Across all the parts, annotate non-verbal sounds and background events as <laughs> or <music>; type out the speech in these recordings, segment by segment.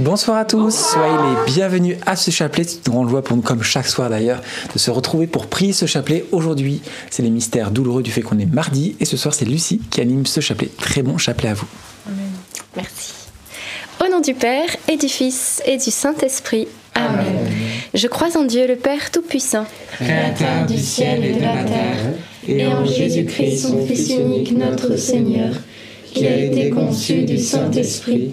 Bonsoir à tous, soyez les bienvenus à ce chapelet. C'est une grande joie pour nous, comme chaque soir d'ailleurs, de se retrouver pour prier ce chapelet. Aujourd'hui, c'est les mystères douloureux du fait qu'on est mardi. Et ce soir, c'est Lucie qui anime ce chapelet. Très bon chapelet à vous. Merci. Au nom du Père et du Fils et du Saint-Esprit. Amen. Je crois en Dieu le Père Tout-Puissant, Créateur du ciel et de la terre, et en Jésus-Christ, son Fils unique, notre Seigneur, qui a été conçu du Saint-Esprit,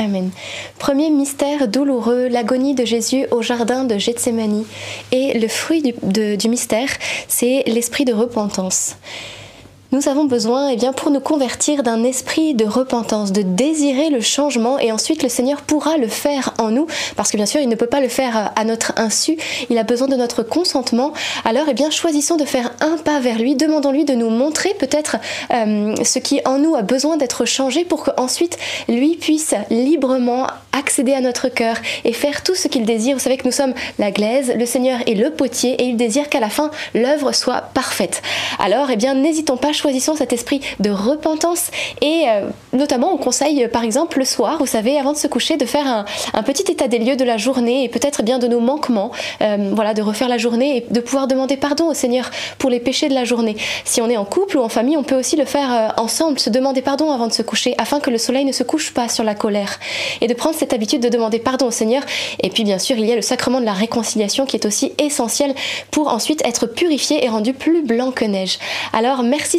Amen. Premier mystère douloureux, l'agonie de Jésus au jardin de Gethsémanie. Et le fruit du, du mystère, c'est l'esprit de repentance. Nous avons besoin, eh bien, pour nous convertir, d'un esprit de repentance, de désirer le changement, et ensuite le Seigneur pourra le faire en nous, parce que bien sûr, il ne peut pas le faire à notre insu. Il a besoin de notre consentement. Alors, eh bien, choisissons de faire un pas vers lui, demandons-lui de nous montrer peut-être euh, ce qui en nous a besoin d'être changé, pour qu'ensuite lui puisse librement accéder à notre cœur et faire tout ce qu'il désire. Vous savez que nous sommes la glaise, le Seigneur est le potier, et il désire qu'à la fin l'œuvre soit parfaite. Alors, eh bien, n'hésitons pas, choisissons cet esprit de repentance et euh, notamment on conseille par exemple le soir, vous savez, avant de se coucher, de faire un, petit état des lieux de la journée et peut-être bien de nos manquements, euh, voilà, de refaire la journée et de pouvoir demander pardon au Seigneur pour les péchés de la journée. Si on est en couple ou en famille, on peut aussi le faire euh, ensemble, se demander pardon avant de se coucher afin que le soleil ne se couche pas sur la colère et de prendre cette habitude de demander pardon au Seigneur. Et puis bien sûr, il y a le sacrement de la réconciliation qui est aussi essentiel pour ensuite être purifié et rendu plus blanc que neige. Alors merci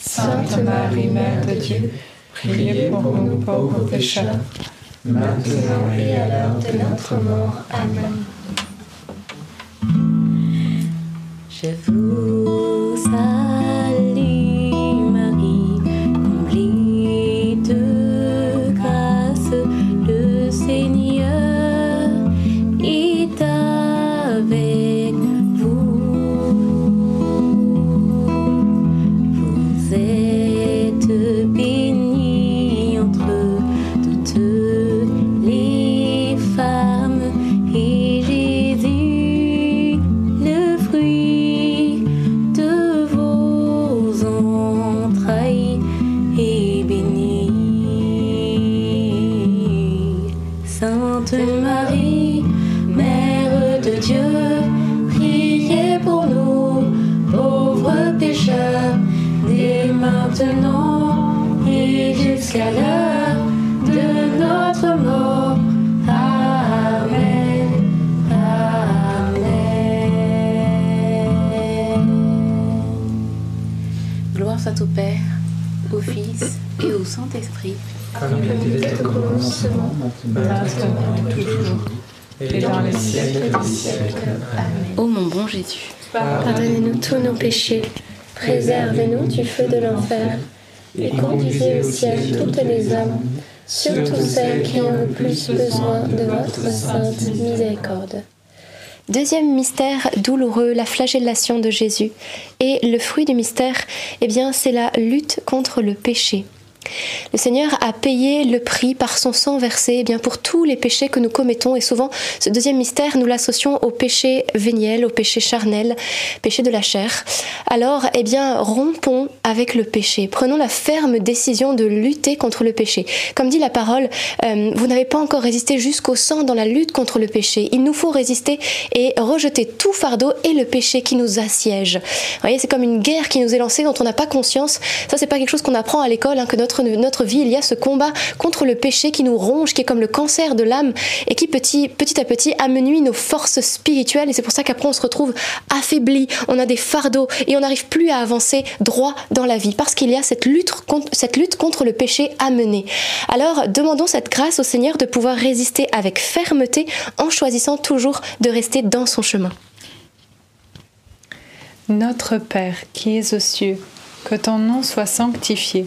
Sainte Marie, Mère de Dieu, priez pour nous pauvres pécheurs, maintenant et à l'heure de notre mort. Amen. Je vous salue pécheurs, dès maintenant et jusqu'à l'heure de notre mort. Amen. Amen. Gloire soit au Père, au Fils et au Saint-Esprit. Comme il était au commencement, maintenant et toujours, et dans les siècles des siècles. Amen. Ô mon bon Jésus, Pardonnez-nous tous nos péchés, préservez-nous du feu de l'enfer, et conduisez au ciel toutes les âmes, surtout celles qui ont le plus besoin de votre sainte miséricorde. Deuxième mystère douloureux, la flagellation de Jésus. Et le fruit du mystère, eh bien, c'est la lutte contre le péché. Le Seigneur a payé le prix par son sang versé eh bien pour tous les péchés que nous commettons et souvent ce deuxième mystère nous l'associons au péché véniel, au péché charnel, péché de la chair. Alors eh bien rompons avec le péché, prenons la ferme décision de lutter contre le péché. Comme dit la parole, euh, vous n'avez pas encore résisté jusqu'au sang dans la lutte contre le péché. Il nous faut résister et rejeter tout fardeau et le péché qui nous assiège. Vous voyez, c'est comme une guerre qui nous est lancée dont on n'a pas conscience. Ça c'est pas quelque chose qu'on apprend à l'école, hein, que notre notre vie, il y a ce combat contre le péché qui nous ronge, qui est comme le cancer de l'âme et qui petit, à petit amenuit nos forces spirituelles. Et c'est pour ça qu'après on se retrouve affaibli, on a des fardeaux et on n'arrive plus à avancer droit dans la vie parce qu'il y a cette lutte, contre, cette lutte contre le péché à mener. Alors demandons cette grâce au Seigneur de pouvoir résister avec fermeté en choisissant toujours de rester dans son chemin. Notre Père qui es aux cieux, que ton nom soit sanctifié,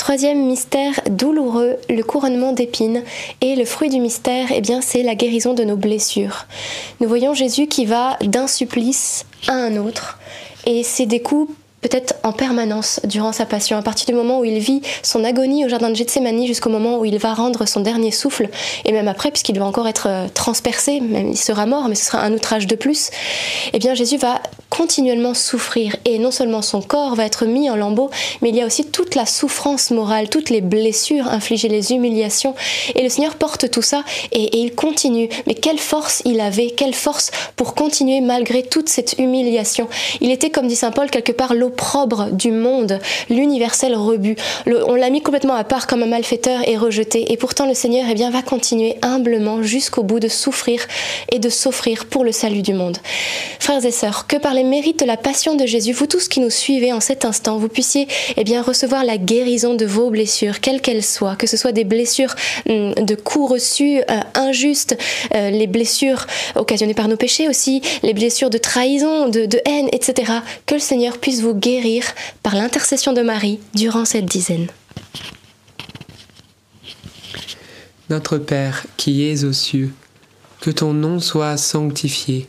Troisième mystère douloureux, le couronnement d'épines. Et le fruit du mystère, eh bien, c'est la guérison de nos blessures. Nous voyons Jésus qui va d'un supplice à un autre. Et c'est des coups peut-être en permanence durant sa passion, à partir du moment où il vit son agonie au jardin de Gethsemane jusqu'au moment où il va rendre son dernier souffle, et même après, puisqu'il va encore être euh, transpercé, même il sera mort, mais ce sera un outrage de plus, eh bien Jésus va continuellement souffrir, et non seulement son corps va être mis en lambeaux, mais il y a aussi toute la souffrance morale, toutes les blessures infligées, les humiliations, et le Seigneur porte tout ça, et, il continue. Mais quelle force il avait, quelle force pour continuer malgré toute cette humiliation. Il était, comme dit Saint Paul, quelque part l'opprobre du monde, l'universel rebut. On l'a mis complètement à part comme un malfaiteur et rejeté. Et pourtant, le Seigneur eh bien, va continuer humblement jusqu'au bout de souffrir et de s'offrir pour le salut du monde. Frères et sœurs, que par mérites de la passion de Jésus, vous tous qui nous suivez en cet instant, vous puissiez eh bien, recevoir la guérison de vos blessures, quelles qu'elles soient, que ce soit des blessures hum, de coups reçus euh, injustes, euh, les blessures occasionnées par nos péchés aussi, les blessures de trahison, de, de haine, etc. Que le Seigneur puisse vous guérir par l'intercession de Marie durant cette dizaine. Notre Père qui es aux cieux, que ton nom soit sanctifié,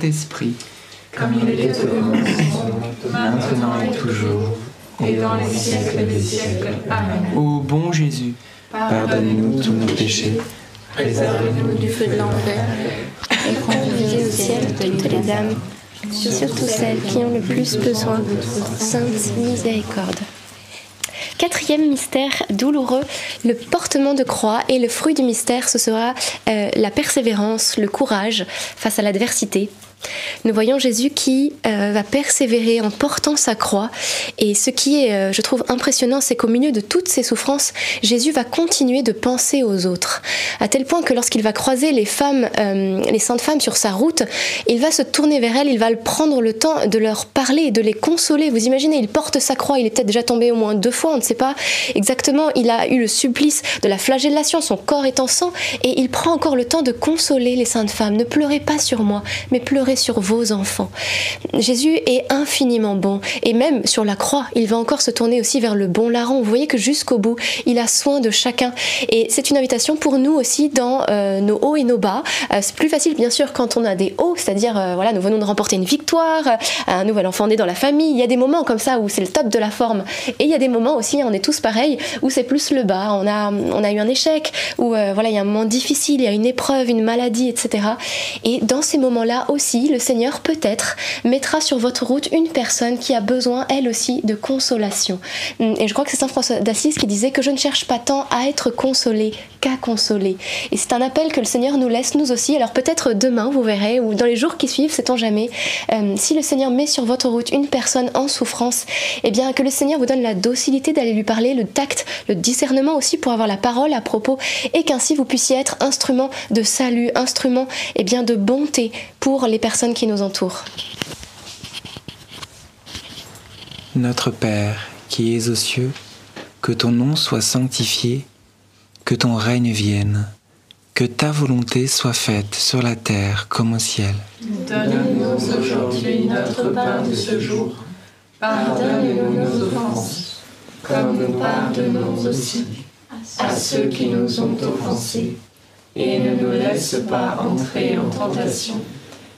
Saint-Esprit, comme il était au commencement, maintenant et toujours, et dans les siècles des siècles. Amen. Ô bon Jésus, Pardonne-nous tous nos péchés, Préservez-nous du feu de l'enfer et conduisez au ciel toutes les âmes, surtout celles qui ont le plus besoin de votre sainte miséricorde. Quatrième mystère douloureux, le portement de croix et le fruit du mystère, ce sera euh, la persévérance, le courage face à l'adversité. Nous voyons Jésus qui euh, va persévérer en portant sa croix. Et ce qui est, euh, je trouve, impressionnant, c'est qu'au milieu de toutes ces souffrances, Jésus va continuer de penser aux autres. À tel point que lorsqu'il va croiser les femmes, euh, les saintes femmes sur sa route, il va se tourner vers elles, il va prendre le temps de leur parler et de les consoler. Vous imaginez, il porte sa croix, il est peut-être déjà tombé au moins deux fois, on ne sait pas exactement. Il a eu le supplice de la flagellation, son corps est en sang, et il prend encore le temps de consoler les saintes femmes. Ne pleurez pas sur moi, mais pleurez sur vos enfants. Jésus est infiniment bon et même sur la croix, il va encore se tourner aussi vers le bon larron. Vous voyez que jusqu'au bout, il a soin de chacun et c'est une invitation pour nous aussi dans euh, nos hauts et nos bas. Euh, c'est plus facile bien sûr quand on a des hauts, c'est-à-dire euh, voilà, nous venons de remporter une victoire, un nouvel enfant né dans la famille. Il y a des moments comme ça où c'est le top de la forme et il y a des moments aussi, on est tous pareils, où c'est plus le bas. On a, on a eu un échec, ou voilà, il y a un moment difficile, il y a une épreuve, une maladie, etc. Et dans ces moments-là aussi, le Seigneur peut-être mettra sur votre route une personne qui a besoin, elle aussi, de consolation. Et je crois que c'est Saint François d'Assise qui disait que je ne cherche pas tant à être consolé qu'à consoler. Et c'est un appel que le Seigneur nous laisse, nous aussi. Alors peut-être demain, vous verrez, ou dans les jours qui suivent, sait-on jamais, euh, si le Seigneur met sur votre route une personne en souffrance, eh bien que le Seigneur vous donne la docilité d'aller lui parler, le tact, le discernement aussi pour avoir la parole à propos, et qu'ainsi vous puissiez être instrument de salut, instrument eh bien, de bonté pour les personnes qui nous entourent. Notre Père qui es aux cieux, que ton nom soit sanctifié, que ton règne vienne, que ta volonté soit faite sur la terre comme au ciel. Donne-nous aujourd'hui notre pain de ce jour. Pardonne-nous nos offenses, comme nous pardonnons aussi à ceux qui nous ont offensés. Et ne nous laisse pas entrer en tentation,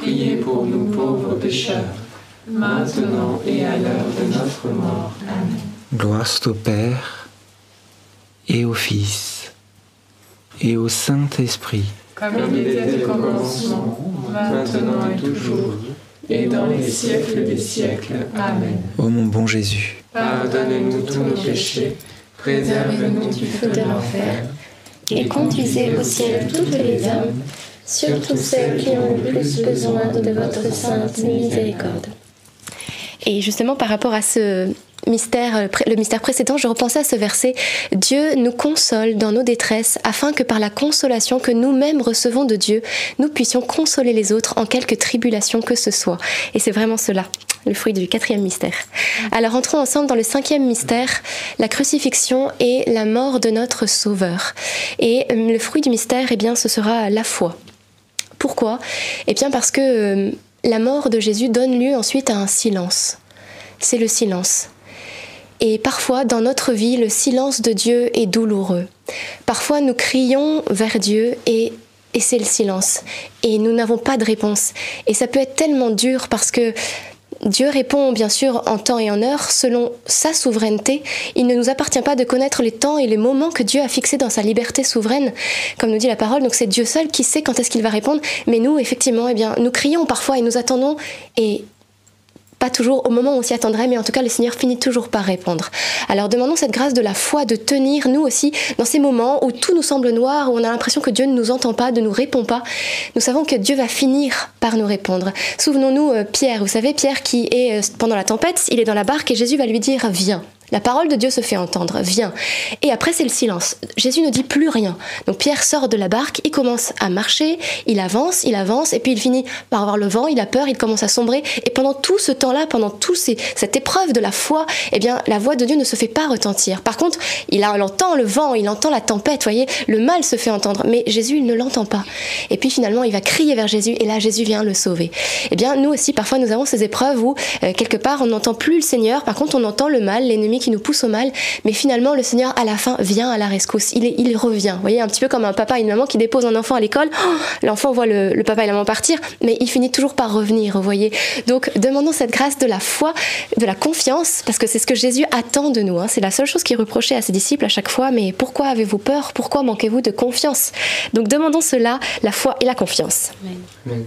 priez pour nous pauvres pécheurs, maintenant et à l'heure de notre mort. Amen. Gloire au Père et au Fils et au Saint-Esprit. Comme il était au commencement, maintenant et toujours, et dans les siècles des siècles. Amen. Ô mon bon Jésus, Pardonne-nous tous nos péchés, préserve-nous du feu de l'enfer, et conduisez au ciel toutes les âmes, surtout celles qui ont le plus besoin de votre sainte miséricorde. Et justement, par rapport à ce mystère, euh, le mystère précédent, je repensais à ce verset. Dieu nous console dans nos détresses afin que par la consolation que nous-mêmes recevons de Dieu, nous puissions consoler les autres en quelque tribulation que ce soit. Et c'est vraiment cela, le fruit du quatrième mystère. Alors entrons ensemble dans le cinquième mystère, la crucifixion et la mort de notre Sauveur. Et euh, le fruit du mystère, eh bien, ce sera la foi. Pourquoi? Eh bien parce que euh, la mort de Jésus donne lieu ensuite à un silence. C'est le silence. Et parfois, dans notre vie, le silence de Dieu est douloureux. Parfois, nous crions vers Dieu et, et c'est le silence. Et nous n'avons pas de réponse. Et ça peut être tellement dur parce que Dieu répond bien sûr en temps et en heure selon sa souveraineté. Il ne nous appartient pas de connaître les temps et les moments que Dieu a fixés dans sa liberté souveraine, comme nous dit la parole. Donc c'est Dieu seul qui sait quand est-ce qu'il va répondre. Mais nous, effectivement, eh bien, nous crions parfois et nous attendons et pas toujours au moment où on s'y attendrait, mais en tout cas, le Seigneur finit toujours par répondre. Alors demandons cette grâce de la foi, de tenir, nous aussi, dans ces moments où tout nous semble noir, où on a l'impression que Dieu ne nous entend pas, ne nous répond pas. Nous savons que Dieu va finir par nous répondre. Souvenons-nous, euh, Pierre, vous savez, Pierre qui est euh, pendant la tempête, il est dans la barque et Jésus va lui dire, viens. La parole de Dieu se fait entendre, viens. Et après, c'est le silence. Jésus ne dit plus rien. Donc Pierre sort de la barque, il commence à marcher, il avance, il avance, et puis il finit par avoir le vent, il a peur, il commence à sombrer. Et pendant tout ce temps-là, pendant toute cette épreuve de la foi, eh bien, la voix de Dieu ne se fait pas retentir. Par contre, il, entend le vent, il entend la tempête, voyez, le mal se fait entendre. Mais Jésus, il ne l'entend pas. Et puis finalement, il va crier vers Jésus, et là, Jésus vient le sauver. Eh bien, nous aussi, parfois, nous avons ces épreuves où, euh, quelque part, on n'entend plus le Seigneur, par contre, on entend le mal, l'ennemi qui nous pousse au mal, mais finalement le Seigneur à la fin vient à la rescousse, il, est, il revient. Vous voyez, un petit peu comme un papa et une maman qui déposent un enfant à l'école, oh, l'enfant voit le, le, papa et la maman partir, mais il finit toujours par revenir, vous voyez. Donc demandons cette grâce de la foi, de la confiance, parce que c'est ce que Jésus attend de nous. Hein. C'est la seule chose qu'il reprochait à ses disciples à chaque fois, mais pourquoi avez-vous peur? Pourquoi manquez-vous de confiance? Donc demandons cela, la foi et la confiance. Amen. Amen.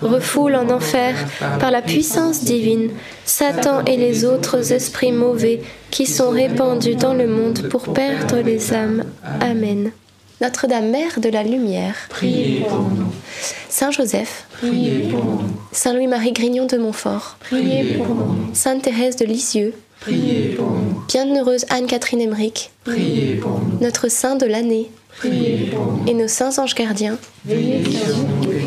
refoule en enfer par la puissance divine Satan et les autres esprits mauvais qui sont répandus dans le monde pour perdre les âmes. Amen. Notre-Dame Mère de la Lumière, Priez pour nous, Saint Joseph, priez pour nous, Saint Louis-Marie Grignon de Montfort, priez pour nous, Sainte Thérèse de Lisieux, priez pour nous, Bienheureuse Anne-Catherine Emmerich, priez pour nous, notre Saint de l'année priez pour nous. et nos saints anges gardiens, Veillez sur nous et.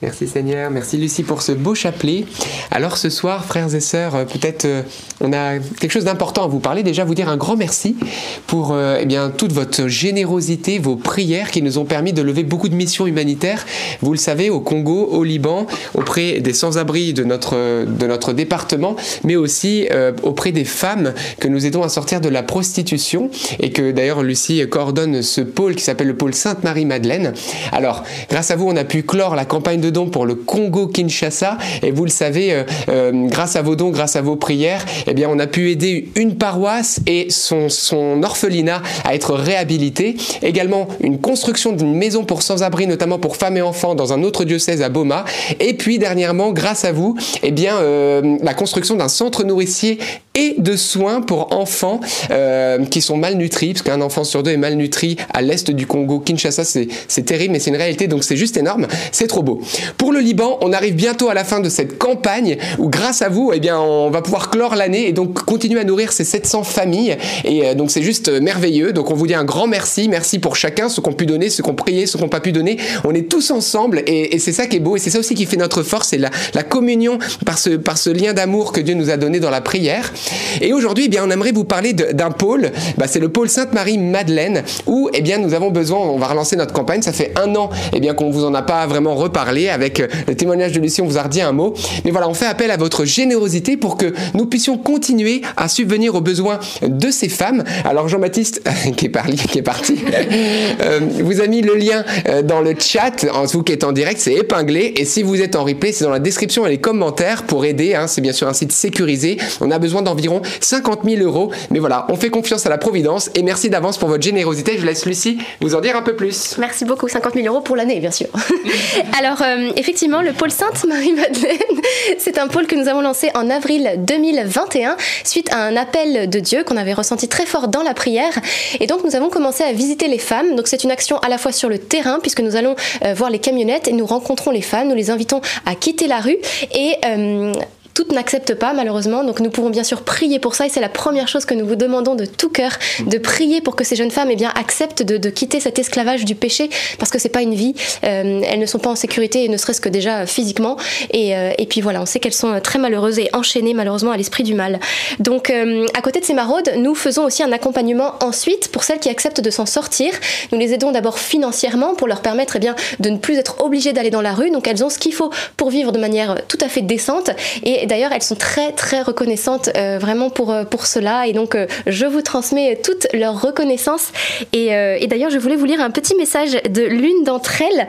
Merci Seigneur, merci Lucie pour ce beau chapelet. Alors ce soir, frères et sœurs, euh, peut-être euh, on a quelque chose d'important à vous parler. Déjà vous dire un grand merci pour euh, eh bien toute votre générosité, vos prières qui nous ont permis de lever beaucoup de missions humanitaires. Vous le savez, au Congo, au Liban, auprès des sans-abri de notre de notre département, mais aussi euh, auprès des femmes que nous aidons à sortir de la prostitution et que d'ailleurs Lucie coordonne ce pôle qui s'appelle le pôle Sainte-Marie-Madeleine. Alors, grâce à vous, on a pu clore la campagne de dons pour le Congo-Kinshasa et vous le savez, euh, euh, grâce à vos dons, grâce à vos prières, eh bien, on a pu aider une paroisse et son, son orphelinat à être réhabilité. Également, une construction d'une maison pour sans-abri, notamment pour femmes et enfants dans un autre diocèse à Boma. Et puis, dernièrement, grâce à vous, eh bien, euh, la construction d'un centre nourricier et de soins pour enfants euh, qui sont malnutris, parce qu'un enfant sur deux est malnutri à l'est du Congo, Kinshasa, c'est terrible, mais c'est une réalité, donc c'est juste énorme, c'est trop beau. Pour le Liban, on arrive bientôt à la fin de cette campagne où grâce à vous, eh bien, on va pouvoir clore l'année et donc continuer à nourrir ces 700 familles. Et euh, donc c'est juste merveilleux. Donc on vous dit un grand merci, merci pour chacun, ceux qui ont pu donner, ceux qui ont prié, ceux qui n'ont pas pu donner. On est tous ensemble et, c'est ça qui est beau et c'est ça aussi qui fait notre force, c'est la, la, communion par ce, par ce lien d'amour que Dieu nous a donné dans la prière. Et aujourd'hui, eh bien, on aimerait vous parler d'un pôle. Bah, c'est le pôle Sainte-Marie-Madeleine où, eh bien, nous avons besoin. On va relancer notre campagne. Ça fait un an, eh bien, qu'on vous en a pas vraiment reparlé avec euh, le témoignage de Lucie. On vous a redit un mot. Mais voilà, on fait appel à votre générosité pour que nous puissions continuer à subvenir aux besoins de ces femmes. Alors Jean-Baptiste, <laughs> qui est, parli, qui est parti, <laughs> vous a mis le lien euh, dans le chat. Vous qui êtes en direct, c'est épinglé. Et si vous êtes en replay, c'est dans la description et les commentaires pour aider. Hein. C'est bien sûr un site sécurisé. On a besoin 50 000 euros. Mais voilà, on fait confiance à la Providence. Et merci d'avance pour votre générosité. Je laisse Lucie vous en dire un peu plus. Merci beaucoup. 50 000 euros pour l'année, bien sûr. <laughs> Alors, euh, effectivement, le pôle Sainte-Marie-Madeleine, <laughs> c'est un pôle que nous avons lancé en avril 2021 suite à un appel de Dieu qu'on avait ressenti très fort dans la prière. Et donc, nous avons commencé à visiter les femmes. Donc, c'est une action à la fois sur le terrain, puisque nous allons euh, voir les camionnettes et nous rencontrons les femmes. Nous les invitons à quitter la rue et euh, toutes n'acceptent pas malheureusement. Donc nous pouvons bien sûr prier pour ça et c'est la première chose que nous vous demandons de tout cœur, de prier pour que ces jeunes femmes eh bien, acceptent de, quitter cet esclavage du péché parce que c'est pas une vie. Euh, elles ne sont pas en sécurité, ne serait-ce que déjà physiquement. Et, euh, et puis voilà, on sait qu'elles sont très malheureuses et enchaînées malheureusement à l'esprit du mal. Donc euh, à côté de ces maraudes, nous faisons aussi un accompagnement ensuite pour celles qui acceptent de s'en sortir. Nous les aidons d'abord financièrement pour leur permettre eh bien, de ne plus être obligées d'aller dans la rue. Donc elles ont ce qu'il faut pour vivre de manière tout à fait décente. Et d'ailleurs, elles sont très très reconnaissantes euh, vraiment pour, euh, pour cela. Et donc, euh, je vous transmets toute leur reconnaissance. Et, et d'ailleurs, je voulais vous lire un petit message de l'une d'entre elles.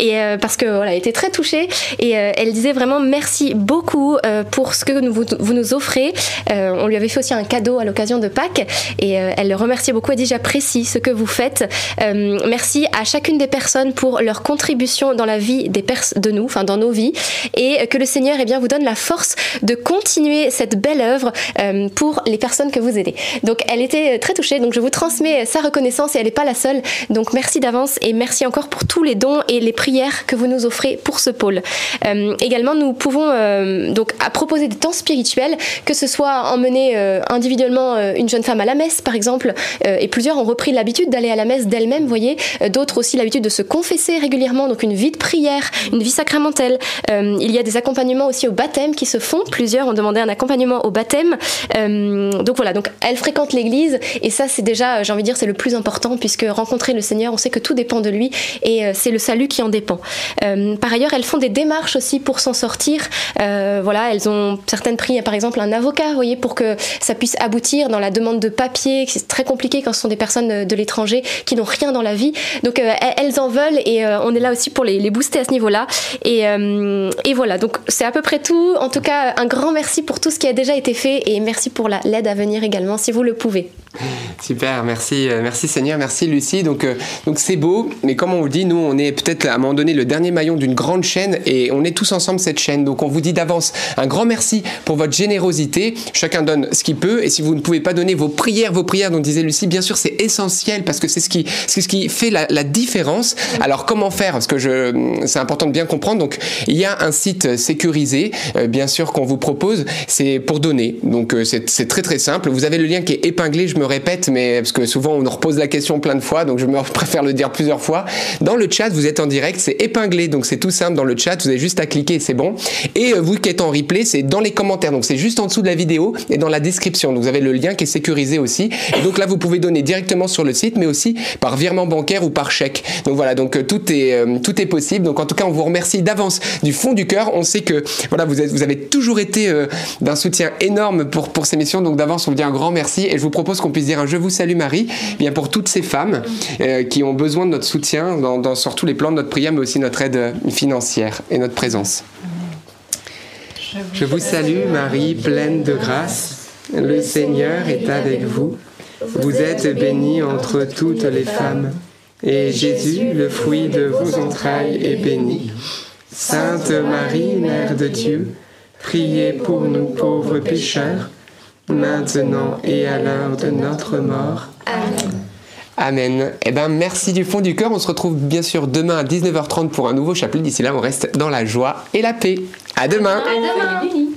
et parce que voilà, était très touchée. Et elle disait vraiment merci beaucoup pour ce que vous, vous nous offrez. on lui avait fait aussi un cadeau à l'occasion de Pâques. Et elle le remerciait beaucoup. Elle dit J'apprécie ce que vous faites. merci à chacune des personnes pour leur contribution dans la vie des de nous, enfin dans nos vies. Et que le Seigneur eh bien, vous donne la force de continuer cette belle œuvre euh, pour les personnes que vous aidez. Donc elle était très touchée, donc je vous transmets sa reconnaissance et elle n'est pas la seule. Donc merci d'avance et merci encore pour tous les dons et les prières que vous nous offrez pour ce pôle. Euh, également, nous pouvons euh, donc à proposer des temps spirituels, que ce soit emmener individuellement une jeune femme à la messe par exemple, et plusieurs ont repris l'habitude d'aller à la messe d'elles-mêmes, voyez, d'autres aussi l'habitude de se confesser régulièrement, donc une vie de prière, une vie sacramentelle. il y a des accompagnements aussi au baptême qui se font. Plusieurs ont demandé un accompagnement au baptême. Euh, donc voilà, donc elles fréquentent l'église et ça c'est déjà, j'ai envie de dire, c'est le plus important puisque rencontrer le Seigneur, on sait que tout dépend de lui et euh, c'est le salut qui en dépend. Euh, par ailleurs, elles font des démarches aussi pour s'en sortir. voilà, elles ont certaines pris par exemple un avocat, vous voyez, pour que ça puisse aboutir dans la demande de papier. C'est très compliqué quand ce sont des personnes de l'étranger qui n'ont rien dans la vie. Donc elles en veulent et on est là aussi pour les, les booster à ce niveau-là. Et, et voilà, donc c'est à peu près tout. En tout cas, un grand merci pour tout ce qui a déjà été fait et merci pour l'aide à venir également si vous le pouvez. Super, merci, euh, merci Seigneur, merci Lucie. Donc, euh, donc c'est beau, mais comme on vous dit, nous, on est peut-être à un moment donné le dernier maillon d'une grande chaîne et on est tous ensemble cette chaîne. Donc, on vous dit d'avance un grand merci pour votre générosité. Chacun donne ce qu'il peut et si vous ne pouvez pas donner vos prières, vos prières, dont disait Lucie, bien sûr, c'est essentiel parce que c'est ce qui, c'est ce qui fait la, différence. Alors, comment faire? Parce que c'est important de bien comprendre. Donc, il y a un site sécurisé, euh, bien sûr, qu'on vous propose. C'est pour donner. Donc, c'est, c'est très très simple. Vous avez le lien qui est épinglé. Je me répète, mais parce que souvent on repose la question plein de fois, donc je me <laughs> préfère le dire plusieurs fois. Dans le chat, vous êtes en direct, c'est épinglé, donc c'est tout simple dans le chat, vous avez juste à cliquer, c'est bon. Et euh, vous qui êtes en replay, c'est dans les commentaires, donc c'est juste en dessous de la vidéo et dans la description. Donc vous avez le lien qui est sécurisé aussi. Et donc là, vous pouvez donner directement sur le site, mais aussi par virement bancaire ou par chèque. Donc voilà, donc euh, tout est euh, tout est possible. Donc en tout cas, on vous remercie d'avance du fond du cœur. On sait que voilà, vous êtes, vous avez toujours été d'un soutien énorme pour pour ces missions. Donc d'avance, on vous dit un grand merci et je vous propose qu'on puisse dire un Je vous salue Marie, eh bien pour toutes ces femmes euh, qui ont besoin de notre soutien dans, dans, les plans de notre prière, mais aussi notre aide financière et notre présence. Je vous salue Marie, pleine de grâce. Le Seigneur est avec vous. Vous êtes bénie entre toutes les femmes. Et Jésus, le fruit de vos entrailles, est béni. Sainte Marie, Mère de Dieu, priez pour nous pauvres pécheurs maintenant et à l'heure de notre mort. Amen. Amen. Eh ben, merci du fond du cœur. On se retrouve bien sûr demain à 19h30 pour un nouveau chapelet. D'ici là, on reste dans la joie et la paix. À demain. À demain.